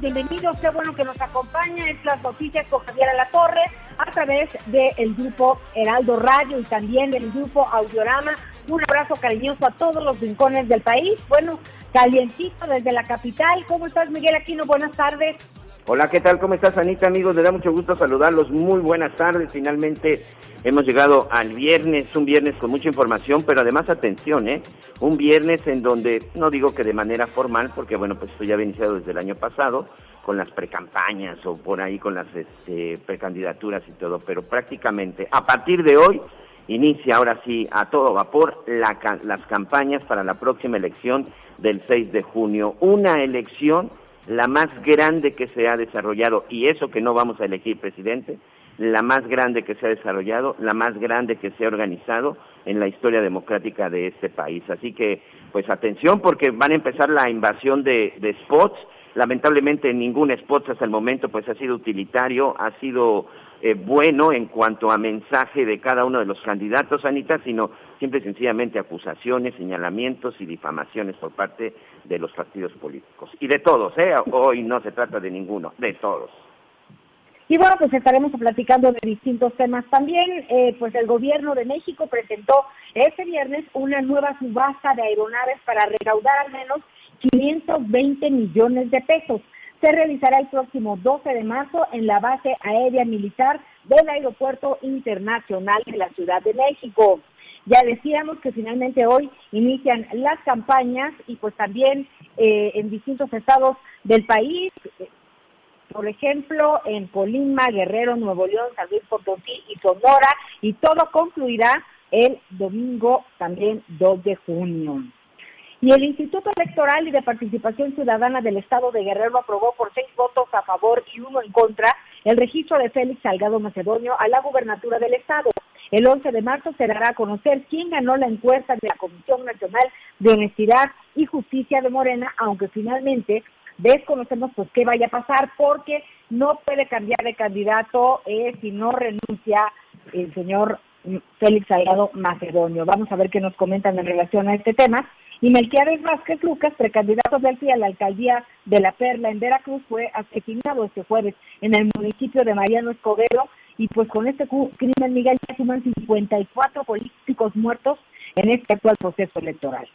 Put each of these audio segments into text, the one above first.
bienvenidos, qué bueno que nos acompaña, es las noticias con Javier Alatorre a través del grupo Heraldo Radio y también del grupo Audiorama. Un abrazo cariñoso a todos los rincones del país, bueno, calientito desde la capital. ¿Cómo estás, Miguel Aquino? Buenas tardes. Hola, ¿qué tal? ¿Cómo estás, Anita? Amigos, me da mucho gusto saludarlos. Muy buenas tardes. Finalmente hemos llegado al viernes, un viernes con mucha información, pero además atención, ¿eh? Un viernes en donde, no digo que de manera formal, porque bueno, pues esto ya había iniciado desde el año pasado, con las precampañas o por ahí con las este, precandidaturas y todo, pero prácticamente a partir de hoy inicia ahora sí a todo vapor la las campañas para la próxima elección del 6 de junio. Una elección la más grande que se ha desarrollado, y eso que no vamos a elegir presidente, la más grande que se ha desarrollado, la más grande que se ha organizado en la historia democrática de este país. Así que, pues atención, porque van a empezar la invasión de, de spots. Lamentablemente ningún spot hasta el momento pues ha sido utilitario, ha sido eh, bueno en cuanto a mensaje de cada uno de los candidatos, Anita, sino simple y sencillamente acusaciones, señalamientos y difamaciones por parte de los partidos políticos. Y de todos, ¿eh? Hoy no se trata de ninguno, de todos. Y bueno, pues estaremos platicando de distintos temas también. Eh, pues el gobierno de México presentó este viernes una nueva subasta de aeronaves para recaudar al menos 520 millones de pesos. Se realizará el próximo 12 de marzo en la base aérea militar del Aeropuerto Internacional de la Ciudad de México. Ya decíamos que finalmente hoy inician las campañas y pues también eh, en distintos estados del país, por ejemplo, en Colima, Guerrero, Nuevo León, San Luis Potosí y Sonora, y todo concluirá el domingo también 2 de junio. Y el Instituto Electoral y de Participación Ciudadana del Estado de Guerrero aprobó por seis votos a favor y uno en contra el registro de Félix Salgado Macedonio a la gubernatura del Estado. El 11 de marzo se dará a conocer quién ganó la encuesta de la Comisión Nacional de Honestidad y Justicia de Morena, aunque finalmente desconocemos pues qué vaya a pasar porque no puede cambiar de candidato eh, si no renuncia el señor Félix Salgado Macedonio. Vamos a ver qué nos comentan en relación a este tema. Y Melquiades Vázquez Lucas, precandidato del PRI a la alcaldía de La Perla en Veracruz, fue asesinado este jueves en el municipio de Mariano Escobedo. Y pues con este crimen, Miguel, ya suman 54 políticos muertos en este actual proceso electoral.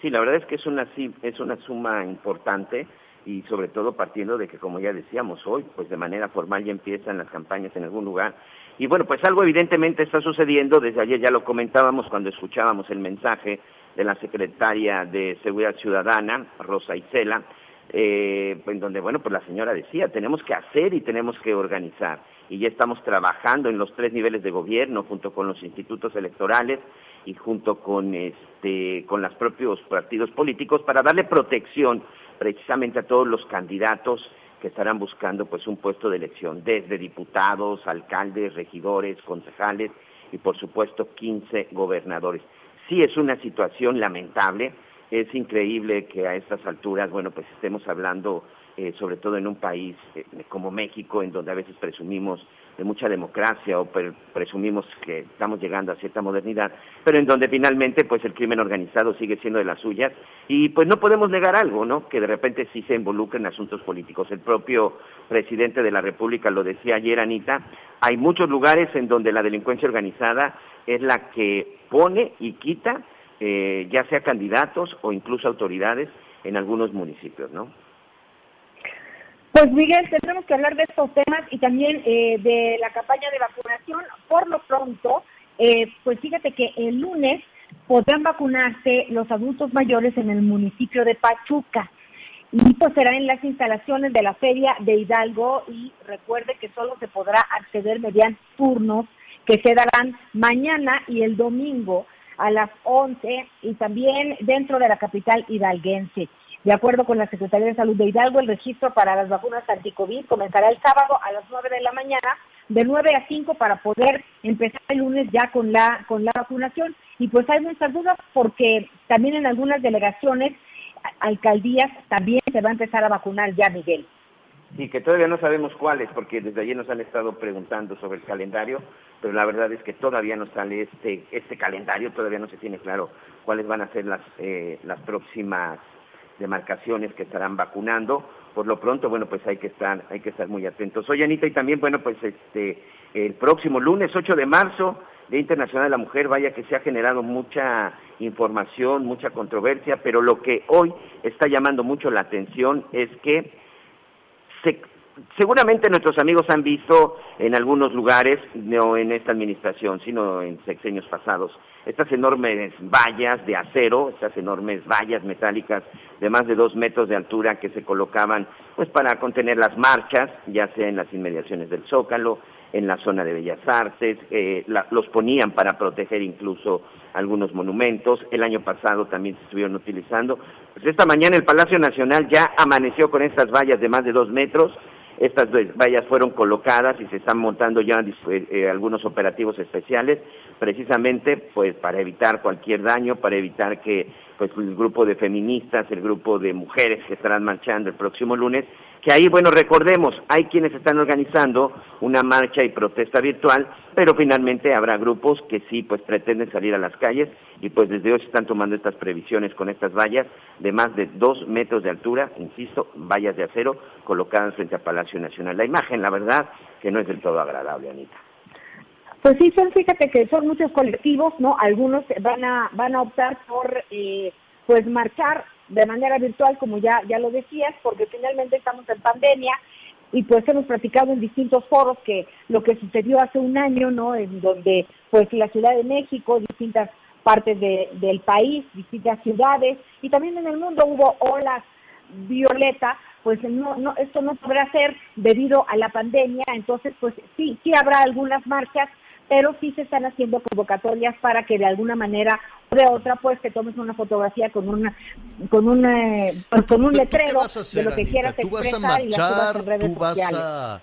Sí, la verdad es que es una, es una suma importante y sobre todo partiendo de que, como ya decíamos hoy, pues de manera formal ya empiezan las campañas en algún lugar. Y bueno, pues algo evidentemente está sucediendo, desde ayer ya lo comentábamos cuando escuchábamos el mensaje de la secretaria de Seguridad Ciudadana, Rosa Isela, eh, en donde, bueno, pues la señora decía, tenemos que hacer y tenemos que organizar. Y ya estamos trabajando en los tres niveles de gobierno, junto con los institutos electorales y junto con, este, con los propios partidos políticos, para darle protección precisamente a todos los candidatos que estarán buscando pues un puesto de elección, desde diputados, alcaldes, regidores, concejales y por supuesto 15 gobernadores. Sí es una situación lamentable, es increíble que a estas alturas, bueno, pues estemos hablando, eh, sobre todo en un país eh, como México, en donde a veces presumimos de mucha democracia o pre- presumimos que estamos llegando a cierta modernidad, pero en donde finalmente pues el crimen organizado sigue siendo de las suyas y pues no podemos negar algo, ¿no? Que de repente sí se involucra en asuntos políticos. El propio presidente de la República lo decía ayer, Anita, hay muchos lugares en donde la delincuencia organizada es la que pone y quita eh, ya sea candidatos o incluso autoridades en algunos municipios, ¿no? Pues Miguel, tendremos que hablar de estos temas y también eh, de la campaña de vacunación. Por lo pronto, eh, pues fíjate que el lunes podrán vacunarse los adultos mayores en el municipio de Pachuca y pues será en las instalaciones de la feria de Hidalgo y recuerde que solo se podrá acceder mediante turnos que se darán mañana y el domingo a las 11 y también dentro de la capital hidalguense. De acuerdo con la Secretaría de Salud de Hidalgo, el registro para las vacunas anti-COVID comenzará el sábado a las 9 de la mañana, de 9 a 5 para poder empezar el lunes ya con la con la vacunación. Y pues hay muchas dudas porque también en algunas delegaciones, alcaldías, también se va a empezar a vacunar ya, Miguel. Y que todavía no sabemos cuáles, porque desde ayer nos han estado preguntando sobre el calendario, pero la verdad es que todavía no sale este este calendario, todavía no se tiene claro cuáles van a ser las eh, las próximas demarcaciones que estarán vacunando. Por lo pronto, bueno, pues hay que estar, hay que estar muy atentos. Oye, Anita, y también, bueno, pues este, el próximo lunes 8 de marzo, Día Internacional de la Mujer, vaya que se ha generado mucha información, mucha controversia, pero lo que hoy está llamando mucho la atención es que se, seguramente nuestros amigos han visto en algunos lugares, no en esta administración, sino en sexenios pasados, estas enormes vallas de acero, estas enormes vallas metálicas de más de dos metros de altura que se colocaban pues para contener las marchas, ya sea en las inmediaciones del Zócalo, en la zona de Bellas Artes, eh, la, los ponían para proteger incluso algunos monumentos, el año pasado también se estuvieron utilizando. Pues esta mañana el Palacio Nacional ya amaneció con estas vallas de más de dos metros, estas vallas fueron colocadas y se están montando ya eh, eh, algunos operativos especiales, precisamente pues para evitar cualquier daño, para evitar que pues el grupo de feministas, el grupo de mujeres que estarán marchando el próximo lunes, que ahí, bueno, recordemos, hay quienes están organizando una marcha y protesta virtual, pero finalmente habrá grupos que sí, pues pretenden salir a las calles y pues desde hoy se están tomando estas previsiones con estas vallas de más de dos metros de altura, insisto, vallas de acero colocadas frente al Palacio Nacional. La imagen, la verdad, que no es del todo agradable, Anita. Pues sí, son, fíjate que son muchos colectivos, ¿no? Algunos van a, van a optar por, eh, pues, marchar de manera virtual, como ya, ya lo decías, porque finalmente estamos en pandemia y pues hemos platicado en distintos foros que lo que sucedió hace un año, ¿no? En donde pues la Ciudad de México, distintas partes de, del país, distintas ciudades y también en el mundo hubo olas violeta, pues no, no, esto no podrá ser debido a la pandemia, entonces pues sí, sí habrá algunas marchas, pero sí se están haciendo convocatorias para que de alguna manera o de otra pues que tomes una fotografía con una con un pues, con un letrero de lo que quieras tú vas a marchar tú vas a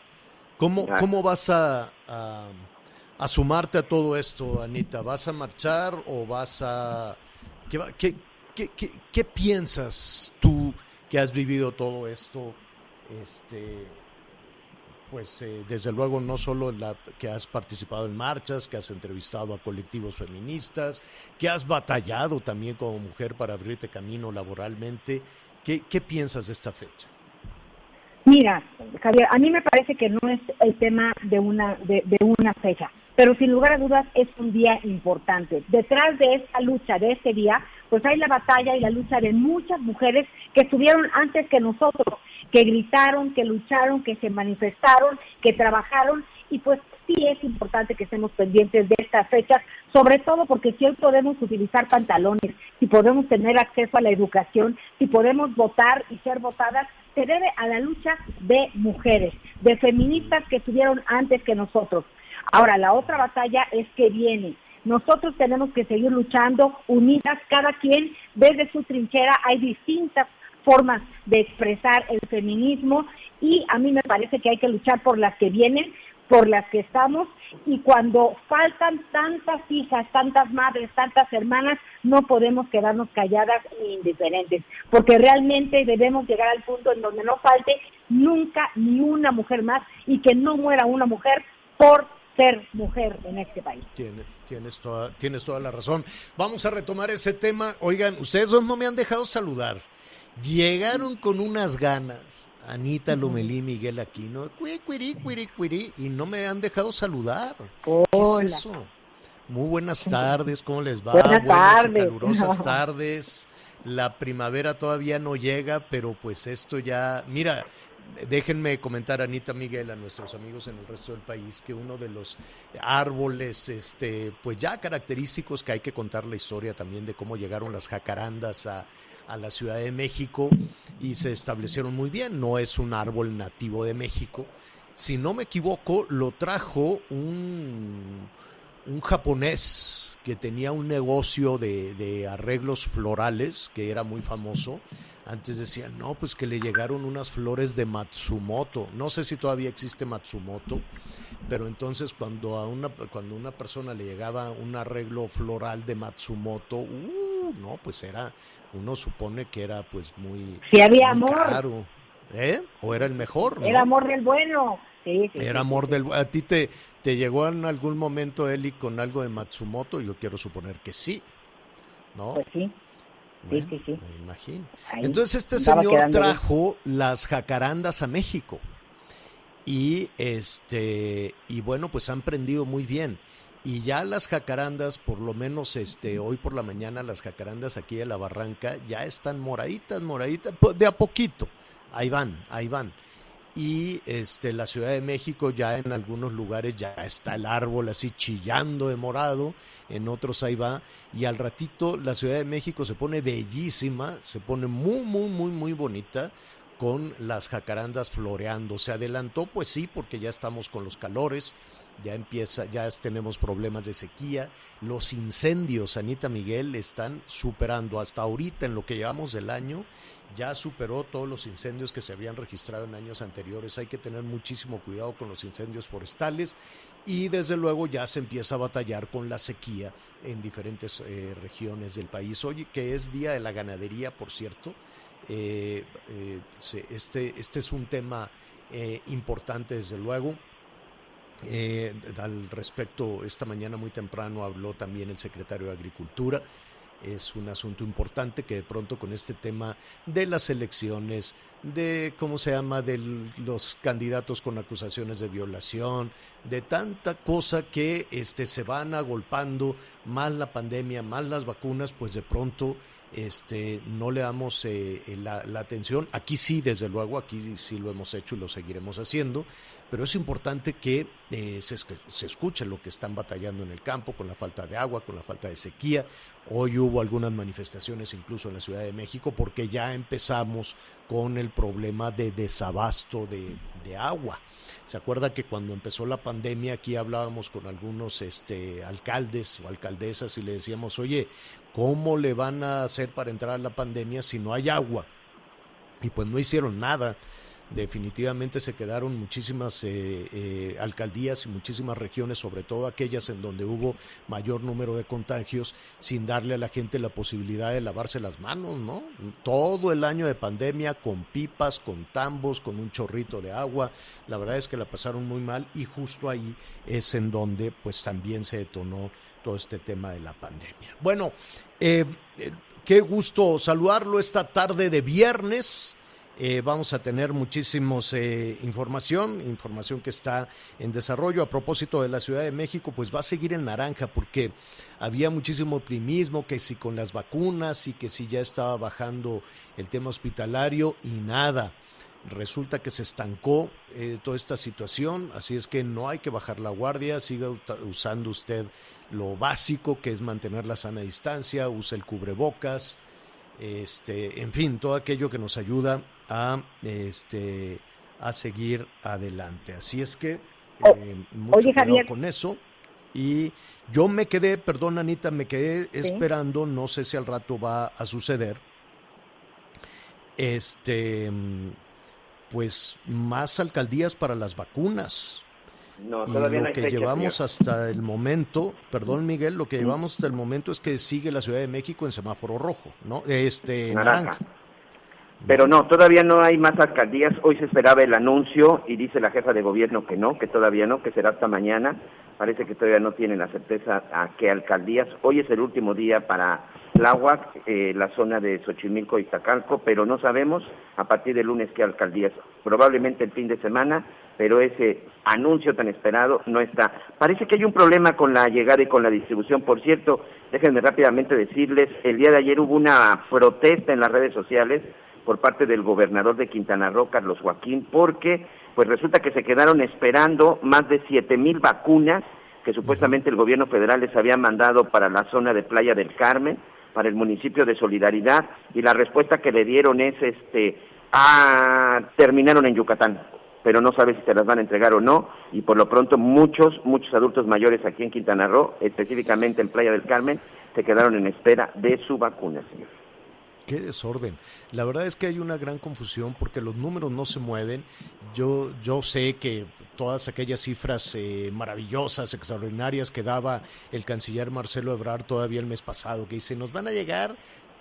cómo cómo vas a, a, sumarte a todo esto Anita vas a marchar o vas a qué, qué, qué, qué piensas tú que has vivido todo esto este pues eh, desde luego no solo la, que has participado en marchas, que has entrevistado a colectivos feministas, que has batallado también como mujer para abrirte camino laboralmente. ¿Qué, piensas de esta fecha? Mira, Javier, a mí me parece que no es el tema de una, de, de una fecha, pero sin lugar a dudas es un día importante. Detrás de esta lucha, de este día, pues hay la batalla y la lucha de muchas mujeres que estuvieron antes que nosotros que gritaron, que lucharon, que se manifestaron, que trabajaron y pues sí es importante que estemos pendientes de estas fechas, sobre todo porque si hoy podemos utilizar pantalones, si podemos tener acceso a la educación, si podemos votar y ser votadas, se debe a la lucha de mujeres, de feministas que estuvieron antes que nosotros. Ahora, la otra batalla es que viene. Nosotros tenemos que seguir luchando unidas, cada quien desde su trinchera, hay distintas formas de expresar el feminismo y a mí me parece que hay que luchar por las que vienen, por las que estamos y cuando faltan tantas hijas, tantas madres, tantas hermanas, no podemos quedarnos calladas ni indiferentes, porque realmente debemos llegar al punto en donde no falte nunca ni una mujer más y que no muera una mujer por ser mujer en este país. Tienes, tienes, toda, tienes toda la razón. Vamos a retomar ese tema. Oigan, ustedes dos no me han dejado saludar. Llegaron con unas ganas. Anita Lomelí, Miguel Aquino, y no me han dejado saludar. ¿Qué es eso? Muy buenas tardes, ¿cómo les va? Buenas, tardes. calurosas tardes. La primavera todavía no llega, pero pues esto ya, mira, déjenme comentar Anita Miguel a nuestros amigos en el resto del país que uno de los árboles este pues ya característicos que hay que contar la historia también de cómo llegaron las jacarandas a, a la Ciudad de México y se establecieron muy bien, no es un árbol nativo de México. Si no me equivoco, lo trajo un un japonés que tenía un negocio de, arreglos florales que era muy famoso. Antes decían, no, pues que le llegaron unas flores de Matsumoto. No sé si todavía existe Matsumoto, pero entonces cuando a una, cuando una persona le llegaba un arreglo floral de Matsumoto, uh, no, pues era, uno supone que era pues muy, sí, había amor. ¿Eh? O era el mejor, Era amor del bueno. Era amor del... ¿A ti te, te llegó en algún momento, Eli, con algo de Matsumoto? Yo quiero suponer que sí, ¿no? Pues sí. sí, sí, sí. Me imagino. Entonces este señor trajo las jacarandas a México. Y este y bueno, pues han prendido muy bien. Y ya las jacarandas, por lo menos este hoy por la mañana las jacarandas aquí de la Barranca ya están moraditas, moraditas, de a poquito. Ahí van, ahí van y este la Ciudad de México ya en algunos lugares ya está el árbol así chillando de morado, en otros ahí va y al ratito la Ciudad de México se pone bellísima, se pone muy muy muy muy bonita con las jacarandas floreando. Se adelantó pues sí porque ya estamos con los calores, ya empieza, ya tenemos problemas de sequía, los incendios, Anita Miguel, están superando hasta ahorita en lo que llevamos del año ya superó todos los incendios que se habían registrado en años anteriores. Hay que tener muchísimo cuidado con los incendios forestales y desde luego ya se empieza a batallar con la sequía en diferentes eh, regiones del país. Hoy que es Día de la Ganadería, por cierto, eh, eh, este, este es un tema importante desde luego. Al respecto, esta mañana muy temprano habló también el secretario de Agricultura. Es un asunto importante que de pronto con este tema de las elecciones, de cómo se llama, de los candidatos con acusaciones de violación, de tanta cosa que este, se van agolpando, más la pandemia, más las vacunas, pues de pronto este, no le damos eh, la, la, atención. Aquí sí, desde luego, aquí sí lo hemos hecho y lo seguiremos haciendo, pero es importante que eh, se, escuche lo que están batallando en el campo con la falta de agua, con la falta de sequía. Hoy hubo algunas manifestaciones incluso en la Ciudad de México porque ya empezamos con el problema de desabasto de, de agua. ¿Se acuerda que cuando empezó la pandemia aquí hablábamos con algunos este, alcaldes o alcaldesas y le decíamos, oye, ¿cómo le van a hacer para entrar a la pandemia si no hay agua? Y pues no hicieron nada definitivamente se quedaron muchísimas eh, eh, alcaldías y muchísimas regiones, sobre todo aquellas en donde hubo mayor número de contagios, sin darle a la gente la posibilidad de lavarse las manos, ¿no? Todo el año de pandemia con pipas, con tambos, con un chorrito de agua, la verdad es que la pasaron muy mal y justo ahí es en donde pues también se detonó todo este tema de la pandemia. Bueno, eh, qué gusto saludarlo esta tarde de viernes. Eh, vamos a tener muchísimos eh, información, información que está en desarrollo. A propósito de la Ciudad de México, pues va a seguir en naranja porque había muchísimo optimismo que si con las vacunas y que si ya estaba bajando el tema hospitalario y nada. Resulta que se estancó eh, toda esta situación, así es que no hay que bajar la guardia, siga usando usted lo básico que es mantener la sana distancia, use el cubrebocas, este, en fin, todo aquello que nos ayuda a, este, a seguir adelante. Así es que eh, mucho cuidado con eso. Y yo me quedé, perdón Anita, me quedé esperando, no sé si al rato va a suceder, este, pues más alcaldías para las vacunas. No, y lo que llevamos hasta el momento, perdón Miguel, lo que llevamos hasta el momento es que sigue la Ciudad de México en semáforo rojo, ¿no? Este naranja. Pero no, todavía no hay más alcaldías. Hoy se esperaba el anuncio y dice la jefa de gobierno que no, que todavía no, que será hasta mañana. Parece que todavía no tienen la certeza a qué alcaldías. Hoy es el último día para Tláhuac, eh, la zona de Xochimilco y Tacalco, pero no sabemos a partir del lunes qué alcaldías. Probablemente el fin de semana, pero ese anuncio tan esperado no está. Parece que hay un problema con la llegada y con la distribución. Por cierto, déjenme rápidamente decirles, el día de ayer hubo una protesta en las redes sociales por parte del gobernador de Quintana Roo, Carlos Joaquín, porque pues resulta que se quedaron esperando más de siete mil vacunas que supuestamente el gobierno federal les había mandado para la zona de Playa del Carmen, para el municipio de Solidaridad, y la respuesta que le dieron es, este, ah, terminaron en Yucatán, pero no sabe si se las van a entregar o no, y por lo pronto muchos, muchos adultos mayores aquí en Quintana Roo, específicamente en Playa del Carmen, se quedaron en espera de su vacuna, señor. Qué desorden. La verdad es que hay una gran confusión porque los números no se mueven. Yo, yo sé que todas aquellas cifras eh, maravillosas, extraordinarias que daba el canciller Marcelo Ebrard todavía el mes pasado, que dice, nos van a llegar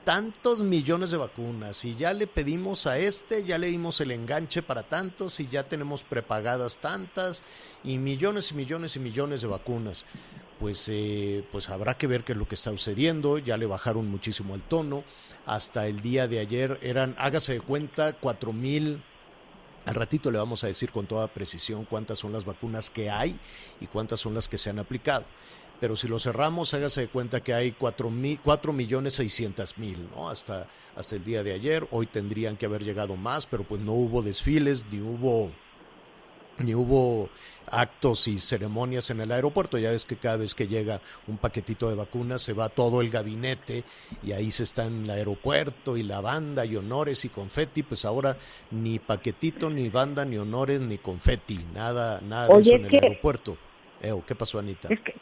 tantos millones de vacunas y ya le pedimos a este, ya le dimos el enganche para tantos y ya tenemos prepagadas tantas y millones y millones y millones de vacunas. Pues, eh, pues habrá que ver qué es lo que está sucediendo, ya le bajaron muchísimo el tono hasta el día de ayer eran, hágase de cuenta, cuatro mil. Al ratito le vamos a decir con toda precisión cuántas son las vacunas que hay y cuántas son las que se han aplicado. Pero si lo cerramos, hágase de cuenta que hay cuatro millones seiscientas mil, ¿no? Hasta, hasta el día de ayer. Hoy tendrían que haber llegado más, pero pues no hubo desfiles, ni hubo ni hubo actos y ceremonias en el aeropuerto. Ya ves que cada vez que llega un paquetito de vacunas se va todo el gabinete y ahí se está en el aeropuerto y la banda y honores y confeti. Pues ahora ni paquetito, ni banda, ni honores, ni confeti. Nada, nada de eso en el aeropuerto. ¿Qué pasó, Anita? Es que,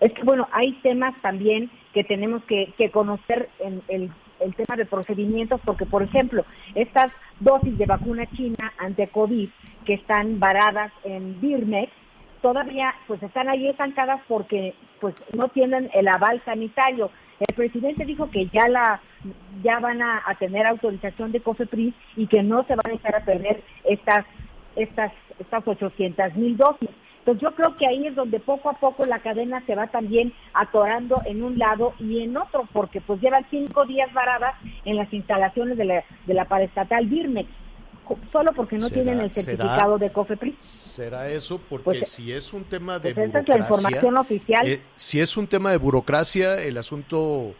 es que, bueno, hay temas también que tenemos que, que conocer en el el tema de procedimientos, porque, por ejemplo, estas dosis de vacuna china ante COVID que están varadas en Birmex, todavía pues están ahí estancadas porque pues no tienen el aval sanitario. El presidente dijo que ya la ya van a, tener autorización de COFEPRIS y que no se van a echar a perder estas estas estas 800 mil dosis. Entonces yo creo que ahí es donde poco a poco la cadena se va también atorando en un lado y en otro, porque pues llevan cinco días varadas en las instalaciones de la, de la paraestatal Birmex solo porque no tienen el certificado de COFEPRIS. ¿Será eso? Porque pues, si es un tema de burocracia... Pues, esa es la información oficial. Eh, si es un tema de burocracia, el asunto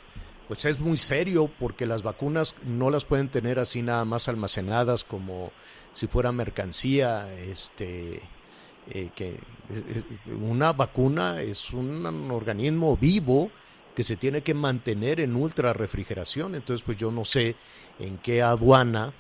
pues es muy serio porque las vacunas no las pueden tener así nada más almacenadas como si fuera mercancía, este eh, que una vacuna es un organismo vivo que se tiene que mantener en ultra refrigeración. Entonces, pues yo no sé en qué aduana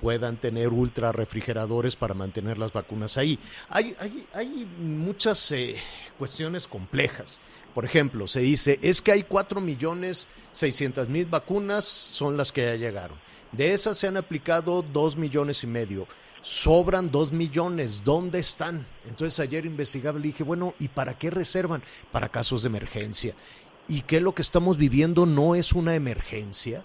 puedan tener ultra refrigeradores para mantener las vacunas ahí. Hay, hay, hay muchas eh, cuestiones complejas. Por ejemplo, se dice, es que hay 4 millones 600 mil vacunas, son las que ya llegaron. De esas se han aplicado 2 millones y medio sobran dos millones, ¿dónde están? Entonces ayer investigaba y dije, bueno, ¿y para qué reservan? Para casos de emergencia. ¿Y qué lo que estamos viviendo no es una emergencia?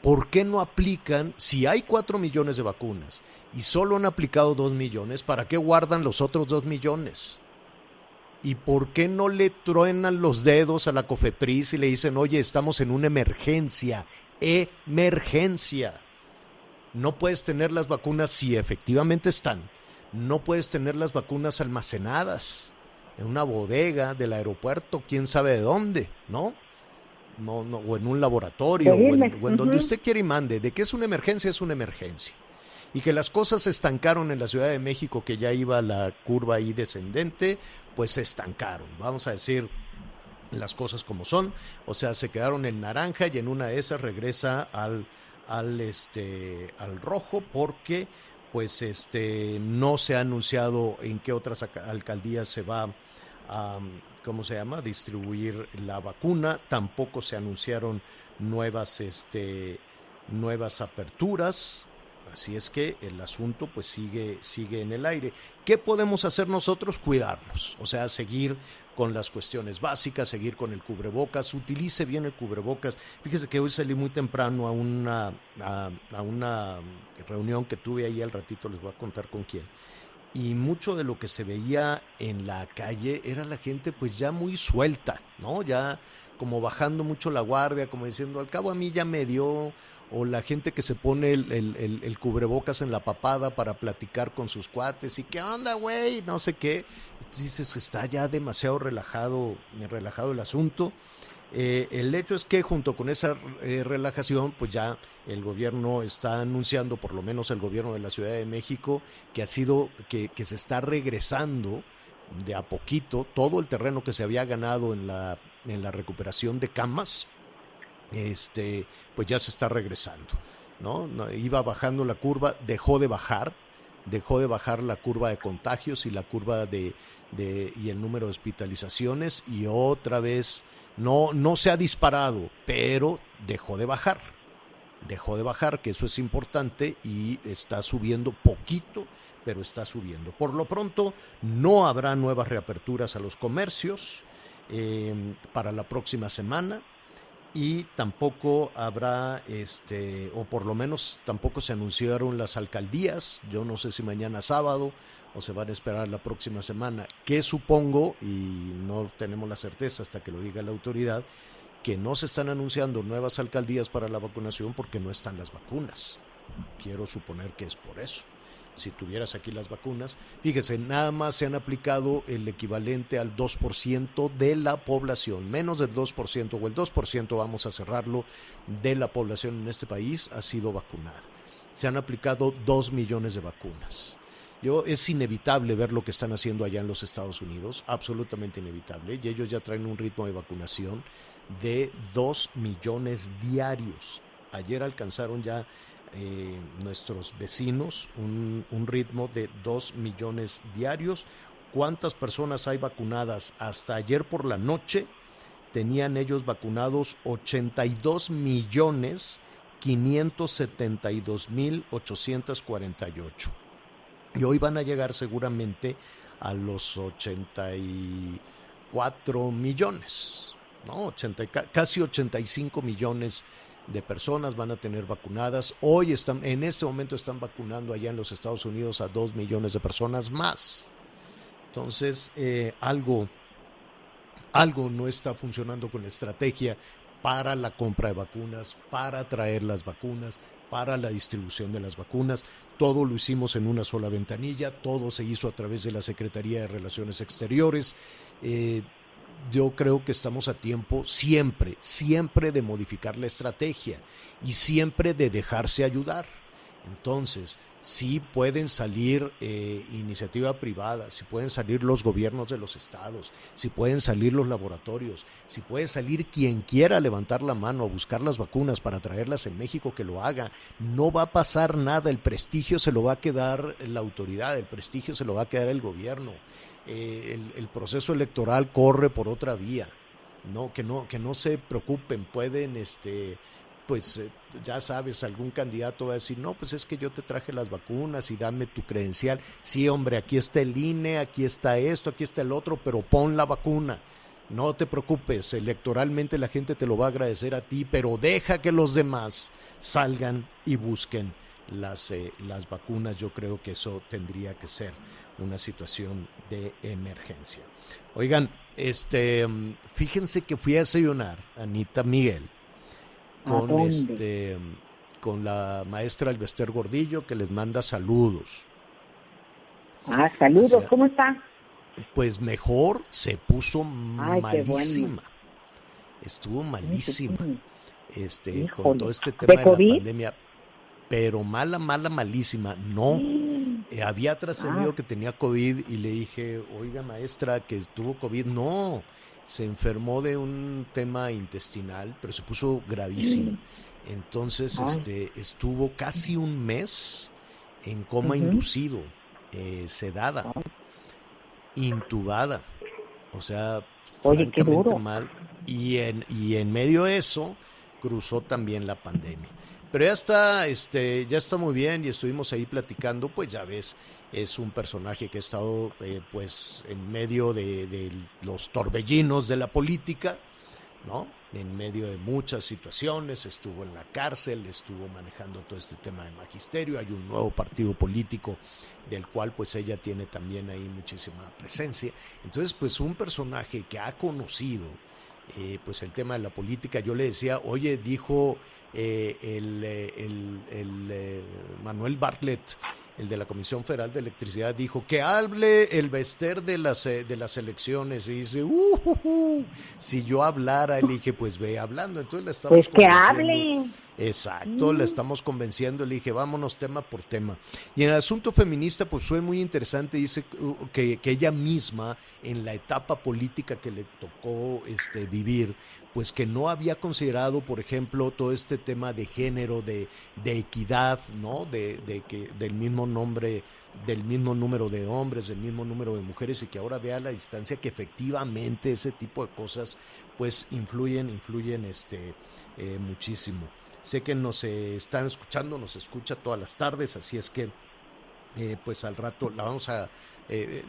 ¿Por qué no aplican, si hay cuatro millones de vacunas y solo han aplicado dos millones, ¿para qué guardan los otros dos millones? ¿Y por qué no le truenan los dedos a la COFEPRIS y le dicen, oye, estamos en una emergencia, emergencia? No puedes tener las vacunas si efectivamente están. No puedes tener las vacunas almacenadas en una bodega del aeropuerto, quién sabe de dónde, ¿no? No, no, o en un laboratorio, o en, donde usted quiere y mande. De que es una emergencia, es una emergencia. Y que las cosas se estancaron en la Ciudad de México, que ya iba la curva ahí descendente, pues se estancaron. Vamos a decir las cosas como son. O sea, se quedaron en naranja y en una de esas regresa al al este al rojo porque pues este no se ha anunciado en qué otras alcaldías se va a ¿cómo se llama? distribuir la vacuna, tampoco se anunciaron nuevas este nuevas aperturas, así es que el asunto pues sigue sigue en el aire. ¿Qué podemos hacer nosotros? Cuidarnos, o sea, seguir con las cuestiones básicas, seguir con el cubrebocas, utilice bien el cubrebocas. Fíjese que hoy salí muy temprano a una, a, una reunión que tuve ahí al ratito, les voy a contar con quién. Y mucho de lo que se veía en la calle era la gente pues ya muy suelta, ¿no? Ya como bajando mucho la guardia, como diciendo, al cabo a mí ya me dio, o la gente que se pone el, el, cubrebocas en la papada para platicar con sus cuates, y qué onda, güey, no sé qué. dices, está ya demasiado relajado, relajado el asunto. Eh, el hecho es que junto con esa eh, relajación, pues ya el gobierno está anunciando, por lo menos el gobierno de la Ciudad de México, que ha sido, que, que se está regresando de a poquito todo el terreno que se había ganado en la, en la recuperación de camas, este, pues ya se está regresando. ¿no? Iba bajando la curva, dejó de bajar, dejó de bajar la curva de contagios y la curva de, de y el número de hospitalizaciones y otra vez no, no se ha disparado, pero dejó de bajar. Dejó de bajar, que eso es importante, y está subiendo poquito, pero está subiendo. Por lo pronto, no habrá nuevas reaperturas a los comercios eh, para la próxima semana y tampoco habrá, este, o por lo menos tampoco se anunciaron las alcaldías. Yo no sé si mañana sábado o se van a esperar la próxima semana, que supongo, y no tenemos la certeza hasta que lo diga la autoridad, que no se están anunciando nuevas alcaldías para la vacunación porque no están las vacunas. Quiero suponer que es por eso. Si tuvieras aquí las vacunas, fíjese, nada más se han aplicado el equivalente al 2% de la población, menos del 2% o el 2% vamos a cerrarlo de la población en este país ha sido vacunada. Se han aplicado 2 millones de vacunas es inevitable ver lo que están haciendo allá en los Estados Unidos, absolutamente inevitable. Y ellos ya traen un ritmo de vacunación de 2 millones diarios. Ayer alcanzaron ya eh, nuestros vecinos un, ritmo de 2 millones diarios. ¿Cuántas personas hay vacunadas? Hasta ayer por la noche tenían ellos vacunados 82 millones 572 mil 848 y hoy van a llegar seguramente a los 84 millones, ¿no? 80, casi 85 millones de personas van a tener vacunadas. Hoy están, en este momento están vacunando allá en los Estados Unidos a 2 millones de personas más. Entonces, eh, algo, algo no está funcionando con la estrategia para la compra de vacunas, para traer las vacunas, para la distribución de las vacunas. Todo lo hicimos en una sola ventanilla, todo se hizo a través de la Secretaría de Relaciones Exteriores. Eh, yo creo que estamos a tiempo siempre, siempre de modificar la estrategia y siempre de dejarse ayudar. Entonces, si pueden salir eh, iniciativa privada, si pueden salir los gobiernos de los estados, si pueden salir los laboratorios, si puede salir quien quiera levantar la mano a buscar las vacunas para traerlas en México, que lo haga. No va a pasar nada, el prestigio se lo va a quedar la autoridad, el prestigio se lo va a quedar el gobierno. Eh, el, proceso electoral corre por otra vía. No, que no, que no se preocupen, pueden este pues eh, ya sabes, algún candidato va a decir, no, pues es que yo te traje las vacunas y dame tu credencial. Sí, hombre, aquí está el INE, aquí está esto, aquí está el otro, pero pon la vacuna. No te preocupes, electoralmente la gente te lo va a agradecer a ti, pero deja que los demás salgan y busquen las, eh, las vacunas. Yo creo que eso tendría que ser una situación de emergencia. Oigan, este, mm, fíjense que fui a desayunar, Anita Miguel, con este con la maestra Alvester Gordillo que les manda saludos. Ah, saludos, ¿cómo está? Pues mejor, se puso malísima. Estuvo malísima. Este, con todo este tema de, la pandemia, pero mala, mala, malísima. No, eh, había trascendido ah. que tenía COVID y le dije, oiga maestra, que tuvo COVID. No, se enfermó de un tema intestinal, pero se puso gravísimo. Mm. Entonces, este, estuvo casi un mes en coma inducido, eh, sedada, intubada. O sea, francamente mal. Y en, y en medio de eso, cruzó también la pandemia. Pero ya está, este, ya está muy bien y estuvimos ahí platicando, pues ya ves, es un personaje que ha estado eh, pues en medio de, los torbellinos de la política, ¿no? En medio de muchas situaciones, estuvo en la cárcel, estuvo manejando todo este tema de magisterio, hay un nuevo partido político del cual pues ella tiene también ahí muchísima presencia. Entonces pues un personaje que ha conocido eh, pues el tema de la política. Yo le decía, oye, dijo eh, el, el Manuel Bartlett, el de la Comisión Federal de Electricidad, dijo que hable el Bester de las, de las elecciones. Y dice, uh, si yo hablara, le dije, pues ve hablando. Entonces le estamos Pues que hable. Exacto, le estamos convenciendo, le dije, vámonos tema por tema. Y en el asunto feminista, pues fue muy interesante, dice que, que ella misma, en la etapa política que le tocó este, vivir, pues que no había considerado, por ejemplo, todo este tema de género, de, de equidad, ¿no? De, de, que, del mismo nombre, del mismo número de hombres, del mismo número de mujeres, y que ahora vea la distancia que efectivamente ese tipo de cosas, pues influyen, influyen este, eh, muchísimo. Sé que nos eh, están escuchando, nos escucha todas las tardes, así es que eh, pues al rato la vamos a... Eh,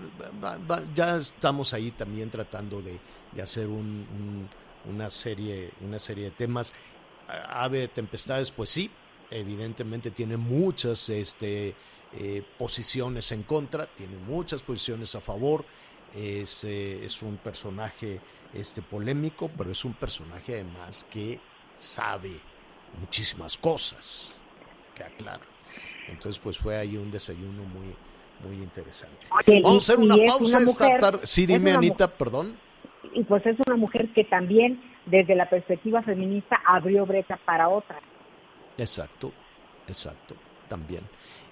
ya estamos ahí también tratando de, hacer una, serie, una serie de temas. Ave de Tempestades, pues sí, evidentemente tiene muchas este, posiciones en contra, tiene muchas posiciones a favor. Es, es un personaje este, polémico, pero es un personaje además que sabe muchísimas cosas, queda claro. Entonces, pues fue ahí un desayuno muy, muy interesante. Vamos a hacer una pausa esta tarde. Sí, dime, Anita, perdón. Y pues es una mujer que también, desde la perspectiva feminista, abrió brecha para otras. Exacto, exacto, también.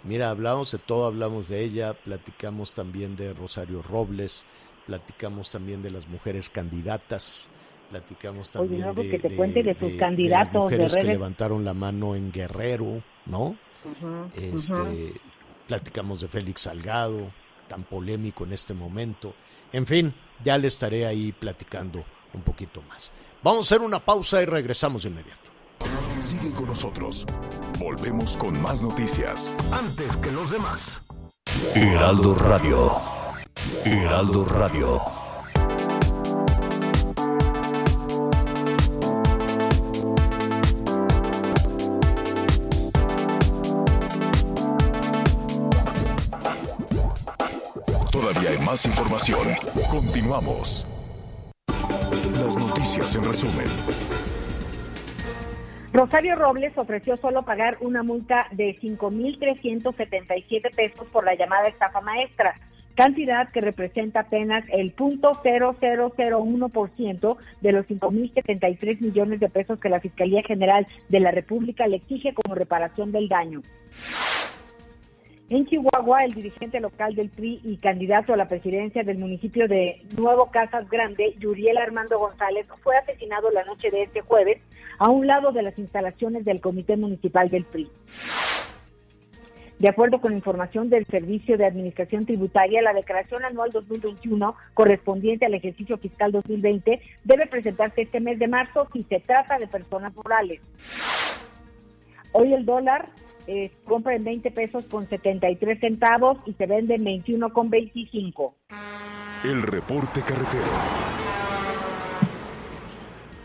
Mira, hablamos de todo, hablamos de ella, platicamos también de Rosario Robles, platicamos también de las mujeres candidatas, Platicamos también de, que cuente de, sus candidatos. mujeres que levantaron la mano en Guerrero, ¿no? este, Platicamos de Félix Salgado, tan polémico en este momento. En fin, ya le estaré ahí platicando un poquito más. Vamos a hacer una pausa y regresamos de inmediato. Sigue con nosotros. Volvemos con más noticias. Antes que los demás. Heraldo Radio. Heraldo Radio. Más información. Continuamos. Las noticias en resumen. Rosario Robles ofreció solo pagar una multa de 5.377 pesos por la llamada estafa maestra, cantidad que representa apenas el 0.0001% de los 5.073 millones de pesos que la Fiscalía General de la República le exige como reparación del daño. En Chihuahua, el dirigente local del PRI y candidato a la presidencia del municipio de Nuevo Casas Grande, Yuriel Armando González, fue asesinado la noche de este jueves a un lado de las instalaciones del Comité Municipal del PRI. De acuerdo con información del Servicio de Administración Tributaria, la declaración anual 2021 correspondiente al ejercicio fiscal 2020 debe presentarse este mes de marzo si se trata de personas morales. Hoy el dólar eh, compra en 20 pesos con 73 centavos y se vende en 21 con 25. El reporte carretero.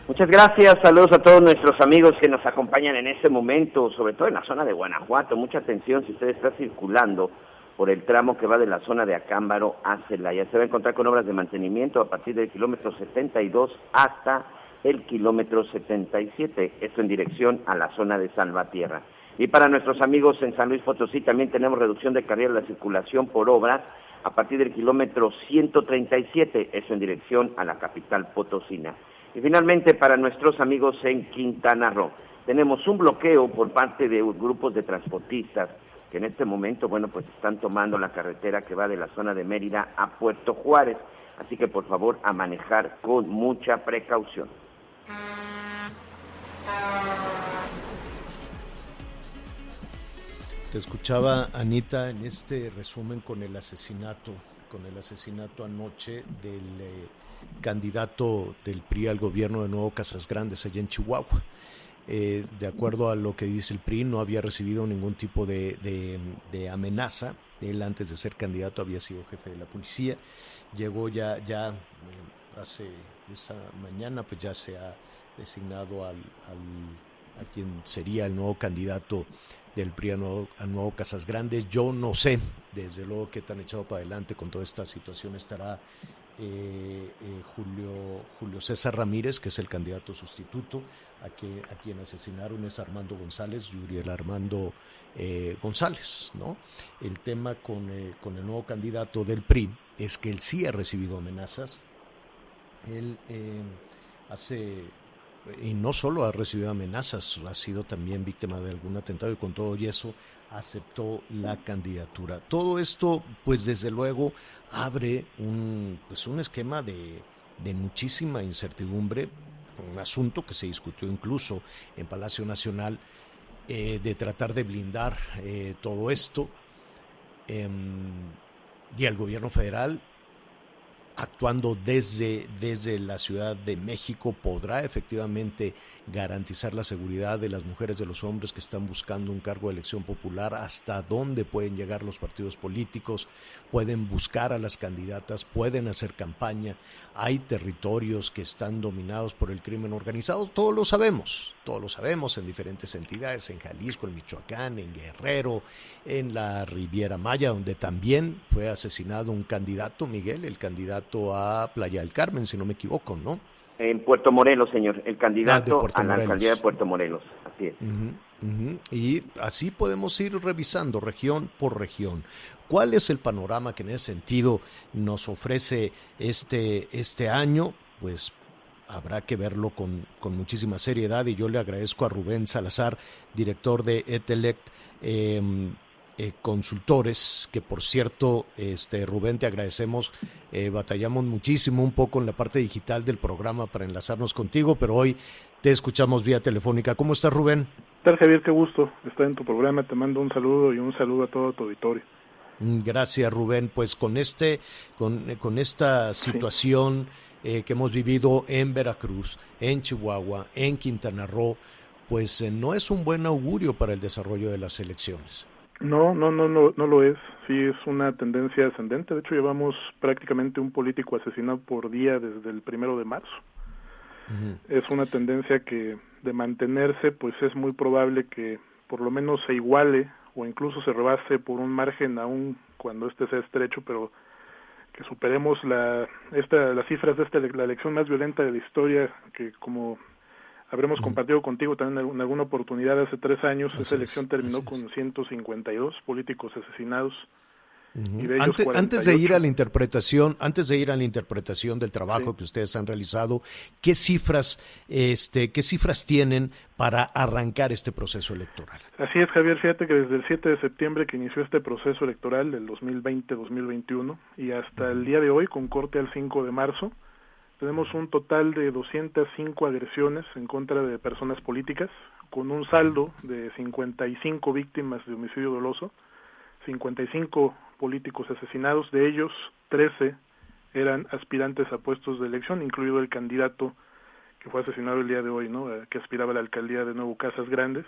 Muchas gracias, saludos a todos nuestros amigos que nos acompañan en este momento, sobre todo en la zona de Guanajuato. Mucha atención si usted está circulando por el tramo que va de la zona de Acámbaro a Celaya. Se va a encontrar con obras de mantenimiento a partir del kilómetro 72 hasta el kilómetro 77, esto en dirección a la zona de Salvatierra. Y para nuestros amigos en San Luis Potosí también tenemos reducción de carrera de la circulación por obras a partir del kilómetro 137, eso en dirección a la capital potosina. Y finalmente para nuestros amigos en Quintana Roo, tenemos un bloqueo por parte de grupos de transportistas que en este momento, bueno, pues están tomando la carretera que va de la zona de Mérida a Puerto Juárez. Así que por favor a manejar con mucha precaución. Te escuchaba, Anita, en este resumen con el asesinato, con el asesinato anoche del eh, candidato del PRI al gobierno de Nuevo Casas Grandes allá en Chihuahua. Eh, de acuerdo a lo que dice el PRI, no había recibido ningún tipo de, amenaza. Él antes de ser candidato había sido jefe de la policía. Llegó ya, ya eh, hace esa mañana, pues ya se ha designado al, a quien sería el nuevo candidato del PRI a nuevo, Casas Grandes. Yo no sé, desde luego, qué tan echado para adelante con toda esta situación estará eh, eh, Julio, Julio César Ramírez, que es el candidato sustituto, a, que, a quien asesinaron es Armando González, Yuriel Armando eh, González. ¿no? El tema con, con, el nuevo candidato del PRI es que él sí ha recibido amenazas. Él hace, y no solo ha recibido amenazas, ha sido también víctima de algún atentado y con todo y eso aceptó la candidatura. Todo esto, pues desde luego, abre un, pues, un esquema de, de muchísima incertidumbre, un asunto que se discutió incluso en Palacio Nacional, eh, de tratar de blindar eh, todo esto. Em, y el gobierno federal actuando desde, desde la Ciudad de México podrá efectivamente garantizar la seguridad de las mujeres, de los hombres que están buscando un cargo de elección popular, hasta dónde pueden llegar los partidos políticos, pueden buscar a las candidatas, pueden hacer campaña, hay territorios que están dominados por el crimen organizado, todos lo sabemos, todos lo sabemos en diferentes entidades, en Jalisco, en Michoacán, en Guerrero, en la Riviera Maya, donde también fue asesinado un candidato, Miguel, el candidato a Playa del Carmen, si no me equivoco, ¿no? En Puerto Morelos, señor, el candidato ah, a la alcaldía de Puerto Morelos, así es. Y así podemos ir revisando región por región. ¿Cuál es el panorama que en ese sentido nos ofrece este, este año? Pues habrá que verlo con, con, muchísima seriedad y yo le agradezco a Rubén Salazar, director de Etelect, eh, eh, consultores, que por cierto, este Rubén, te agradecemos, eh, batallamos muchísimo un poco en la parte digital del programa para enlazarnos contigo, pero hoy te escuchamos vía telefónica. ¿Cómo estás, Rubén? tal, Javier? Qué gusto estar en tu programa. Te mando un saludo y un saludo a todo tu auditorio. Mm, gracias, Rubén. Pues con este, con, con esta situación eh, que hemos vivido en Veracruz, en Chihuahua, en Quintana Roo, pues no es un buen augurio para el desarrollo de las elecciones. No, no, no, no, no lo es. Sí, es una tendencia ascendente. De hecho, llevamos prácticamente un político asesinado por día desde el primero de marzo. Es una tendencia que, de mantenerse, pues es muy probable que por lo menos se iguale o incluso se rebase por un margen aún cuando este sea estrecho, pero que superemos la, esta, las cifras de esta, la elección más violenta de la historia, que como habremos compartido contigo también en alguna oportunidad hace tres años. Esa elección terminó con 152 políticos asesinados. antes, de ir a la interpretación, antes de ir a la interpretación del trabajo que ustedes han realizado, ¿qué cifras, este, qué cifras tienen para arrancar este proceso electoral? Así es, Javier. Fíjate que desde el 7 de septiembre que inició este proceso electoral del 2020-2021 y hasta el día de hoy, con corte al 5 de marzo, tenemos un total de 205 agresiones en contra de personas políticas, con un saldo de 55 víctimas de homicidio doloso, 55 políticos asesinados, de ellos 13 eran aspirantes a puestos de elección, incluido el candidato que fue asesinado el día de hoy, ¿no? Eh, que aspiraba a la alcaldía de Nuevo Casas Grandes,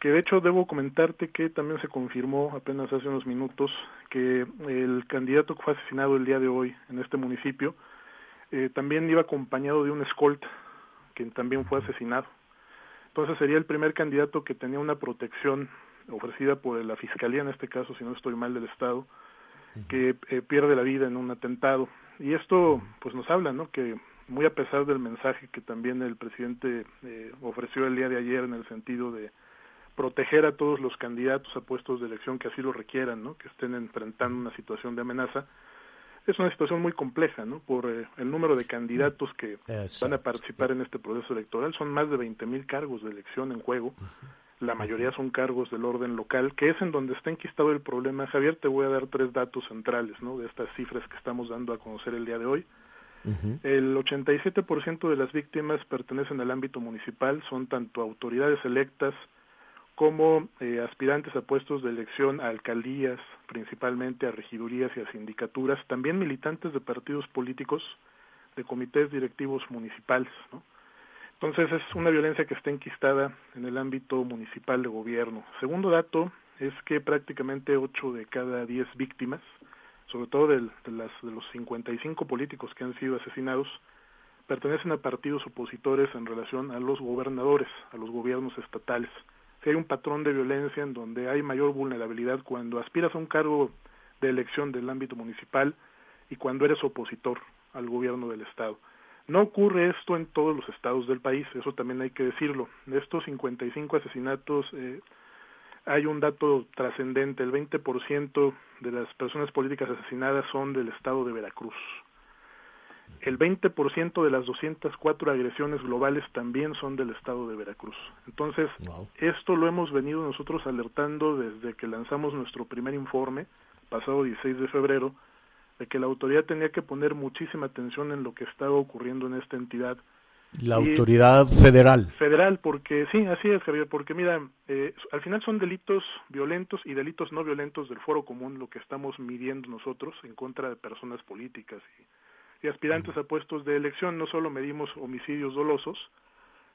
que de hecho debo comentarte que también se confirmó apenas hace unos minutos que el candidato que fue asesinado el día de hoy en este municipio eh, también iba acompañado de un escolta, que también fue asesinado. Entonces sería el primer candidato que tenía una protección ofrecida por la Fiscalía, en este caso, si no estoy mal, del Estado, que eh, pierde la vida en un atentado. Y esto pues nos habla, ¿no? Que muy a pesar del mensaje que también el presidente eh, ofreció el día de ayer en el sentido de proteger a todos los candidatos a puestos de elección que así lo requieran, ¿no? Que estén enfrentando una situación de amenaza, es una situación muy compleja, ¿no? Por eh, el número de candidatos que van a participar en este proceso electoral. Son más de 20 mil cargos de elección en juego. La mayoría son cargos del orden local, que es en donde está enquistado el problema. Javier, te voy a dar tres datos centrales, ¿no? De estas cifras que estamos dando a conocer el día de hoy. El 87% de las víctimas pertenecen al ámbito municipal, son tanto autoridades electas, como eh, aspirantes a puestos de elección a alcaldías, principalmente a regidurías y a sindicaturas, también militantes de partidos políticos, de comités directivos municipales. Entonces es una violencia que está enquistada en el ámbito municipal de gobierno. Segundo dato es que prácticamente 8 de cada 10 víctimas, sobre todo de, las, de los 55 políticos que han sido asesinados, pertenecen a partidos opositores en relación a los gobernadores, a los gobiernos estatales si hay un patrón de violencia en donde hay mayor vulnerabilidad cuando aspiras a un cargo de elección del ámbito municipal y cuando eres opositor, al gobierno del estado. No ocurre esto en todos los estados del país, eso también hay que decirlo. De estos 55 asesinatos eh, hay un dato trascendente, el 20% de las personas políticas asesinadas son del estado de Veracruz. El 20% de las 204 agresiones globales también son del estado de Veracruz. Entonces, esto lo hemos venido nosotros alertando desde que lanzamos nuestro primer informe, pasado 16 de febrero, de que la autoridad tenía que poner muchísima atención en lo que estaba ocurriendo en esta entidad. La autoridad federal. Federal, porque sí, así es, Javier, porque mira, eh, al final son delitos violentos y delitos no violentos del foro común lo que estamos midiendo nosotros en contra de personas políticas y, y aspirantes a puestos de elección. No solo medimos homicidios dolosos,